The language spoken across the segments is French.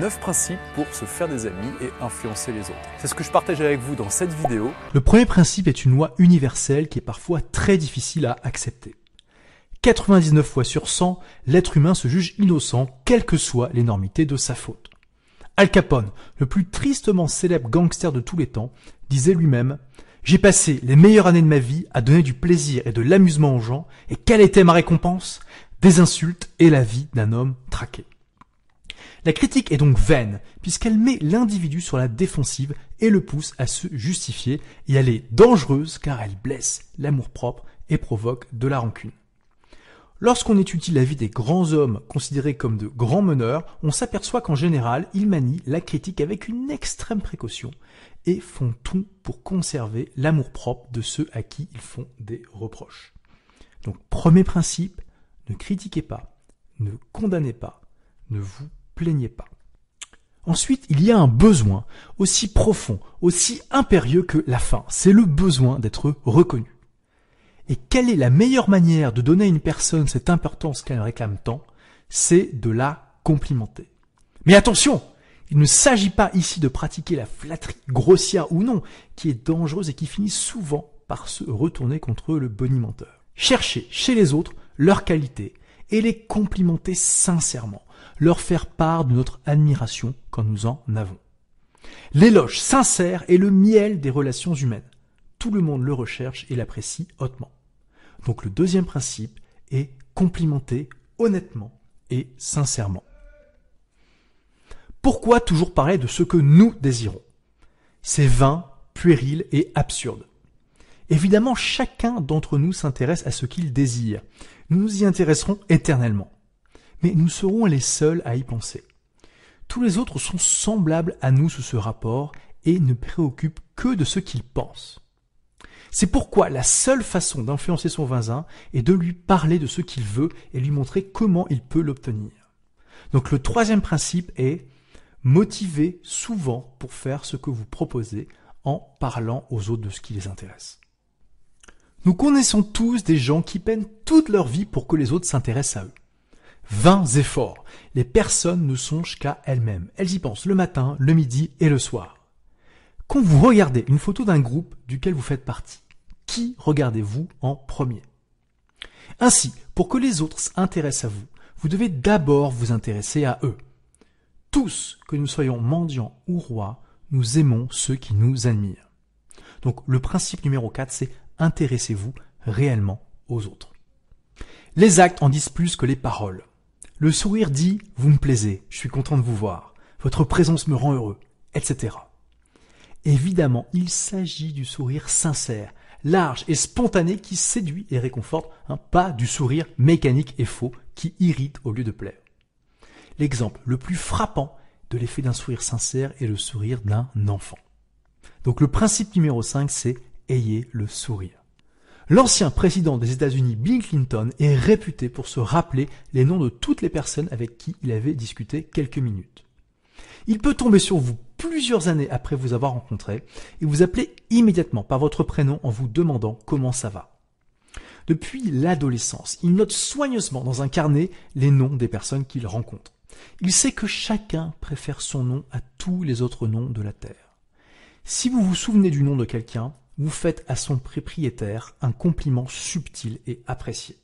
9 principes pour se faire des amis et influencer les autres. C'est ce que je partage avec vous dans cette vidéo. Le premier principe est une loi universelle qui est parfois très difficile à accepter. 99 fois sur 100, l'être humain se juge innocent, quelle que soit l'énormité de sa faute. Al Capone, le plus tristement célèbre gangster de tous les temps, disait lui-même J'ai passé les meilleures années de ma vie à donner du plaisir et de l'amusement aux gens, et quelle était ma récompense? Des insultes et la vie d'un homme traqué. La critique est donc vaine, puisqu'elle met l'individu sur la défensive et le pousse à se justifier, et elle est dangereuse car elle blesse l'amour-propre et provoque de la rancune. Lorsqu'on étudie la vie des grands hommes considérés comme de grands meneurs, on s'aperçoit qu'en général, ils manient la critique avec une extrême précaution et font tout pour conserver l'amour-propre de ceux à qui ils font des reproches. Donc, premier principe, ne critiquez pas, ne condamnez pas, ne vous plaignez pas. Ensuite, il y a un besoin aussi profond, aussi impérieux que la faim. C'est le besoin d'être reconnu. Et quelle est la meilleure manière de donner à une personne cette importance qu'elle réclame tant? C'est de la complimenter. Mais attention Il ne s'agit pas ici de pratiquer la flatterie, grossière ou non, qui est dangereuse et qui finit souvent par se retourner contre le bonimenteur. Cherchez chez les autres leurs qualités et les complimenter sincèrement leur faire part de notre admiration quand nous en avons. L'éloge sincère est le miel des relations humaines. Tout le monde le recherche et l'apprécie hautement. Donc le deuxième principe est complimenter honnêtement et sincèrement. Pourquoi toujours parler de ce que nous désirons? C'est vain, puéril et absurde. Évidemment, chacun d'entre nous s'intéresse à ce qu'il désire. Nous nous y intéresserons éternellement mais nous serons les seuls à y penser. Tous les autres sont semblables à nous sous ce rapport et ne préoccupent que de ce qu'ils pensent. C'est pourquoi la seule façon d'influencer son voisin est de lui parler de ce qu'il veut et lui montrer comment il peut l'obtenir. Donc le troisième principe est motiver souvent pour faire ce que vous proposez en parlant aux autres de ce qui les intéresse. Nous connaissons tous des gens qui peinent toute leur vie pour que les autres s'intéressent à eux vains efforts. Les personnes ne songent qu'à elles-mêmes. Elles y pensent le matin, le midi et le soir. Quand vous regardez une photo d'un groupe duquel vous faites partie, qui regardez-vous en premier? Ainsi, pour que les autres s'intéressent à vous, vous devez d'abord vous intéresser à eux. Tous, que nous soyons mendiants ou rois, nous aimons ceux qui nous admirent. Donc le principe numéro 4, c'est intéressez-vous réellement aux autres. Les actes en disent plus que les paroles. Le sourire dit ⁇ Vous me plaisez, je suis content de vous voir, votre présence me rend heureux, etc. ⁇ Évidemment, il s'agit du sourire sincère, large et spontané qui séduit et réconforte, hein, pas du sourire mécanique et faux qui irrite au lieu de plaire. L'exemple le plus frappant de l'effet d'un sourire sincère est le sourire d'un enfant. Donc le principe numéro 5, c'est ayez le sourire. L'ancien président des États-Unis, Bill Clinton, est réputé pour se rappeler les noms de toutes les personnes avec qui il avait discuté quelques minutes. Il peut tomber sur vous plusieurs années après vous avoir rencontré et vous appeler immédiatement par votre prénom en vous demandant comment ça va. Depuis l'adolescence, il note soigneusement dans un carnet les noms des personnes qu'il rencontre. Il sait que chacun préfère son nom à tous les autres noms de la Terre. Si vous vous souvenez du nom de quelqu'un, vous faites à son propriétaire un compliment subtil et apprécié.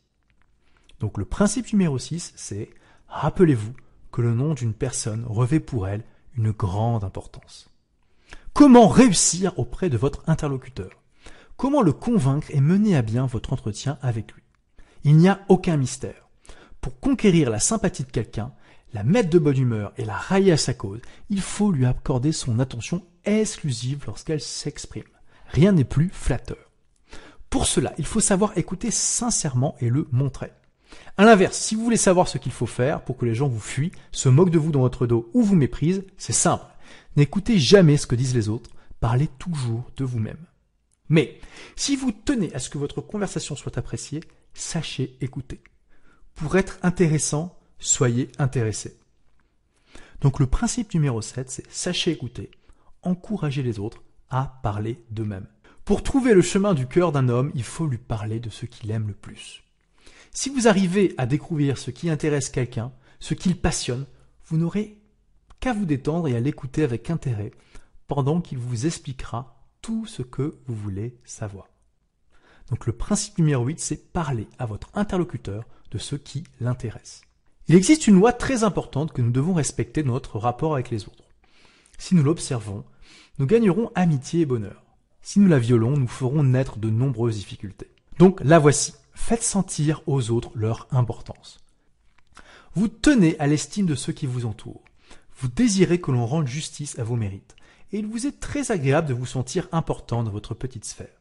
Donc le principe numéro 6, c'est rappelez-vous que le nom d'une personne revêt pour elle une grande importance. Comment réussir auprès de votre interlocuteur? Comment le convaincre et mener à bien votre entretien avec lui? Il n'y a aucun mystère. Pour conquérir la sympathie de quelqu'un, la mettre de bonne humeur et la railler à sa cause, il faut lui accorder son attention exclusive lorsqu'elle s'exprime. Rien n'est plus flatteur. Pour cela, il faut savoir écouter sincèrement et le montrer. À l'inverse, si vous voulez savoir ce qu'il faut faire pour que les gens vous fuient, se moquent de vous dans votre dos ou vous méprisent, c'est simple. N'écoutez jamais ce que disent les autres, parlez toujours de vous-même. Mais, si vous tenez à ce que votre conversation soit appréciée, sachez écouter. Pour être intéressant, soyez intéressé. Donc le principe numéro 7, c'est sachez écouter, encourager les autres, parler d'eux-mêmes. Pour trouver le chemin du cœur d'un homme, il faut lui parler de ce qu'il aime le plus. Si vous arrivez à découvrir ce qui intéresse quelqu'un, ce qu'il passionne, vous n'aurez qu'à vous détendre et à l'écouter avec intérêt pendant qu'il vous expliquera tout ce que vous voulez savoir. Donc le principe numéro 8, c'est parler à votre interlocuteur de ce qui l'intéresse. Il existe une loi très importante que nous devons respecter dans notre rapport avec les autres. Si nous l'observons, nous gagnerons amitié et bonheur. Si nous la violons, nous ferons naître de nombreuses difficultés. Donc la voici. Faites sentir aux autres leur importance. Vous tenez à l'estime de ceux qui vous entourent. Vous désirez que l'on rende justice à vos mérites. Et il vous est très agréable de vous sentir important dans votre petite sphère.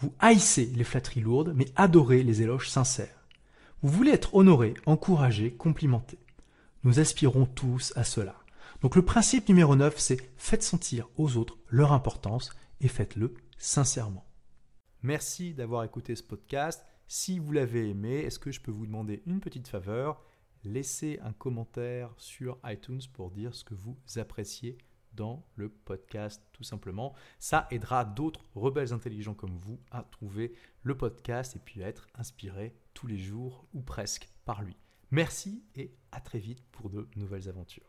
Vous haïssez les flatteries lourdes, mais adorez les éloges sincères. Vous voulez être honoré, encouragé, complimenté. Nous aspirons tous à cela. Donc le principe numéro 9, c'est faites sentir aux autres leur importance et faites-le sincèrement. Merci d'avoir écouté ce podcast. Si vous l'avez aimé, est-ce que je peux vous demander une petite faveur? Laissez un commentaire sur iTunes pour dire ce que vous appréciez dans le podcast tout simplement. Ça aidera d'autres rebelles intelligents comme vous à trouver le podcast et puis à être inspirés tous les jours ou presque par lui. Merci et à très vite pour de nouvelles aventures.